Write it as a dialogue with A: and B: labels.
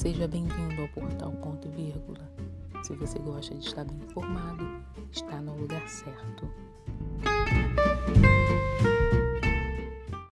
A: Seja bem-vindo ao portal Ponto e Vírgula. Se você gosta de estar bem informado, está no lugar certo.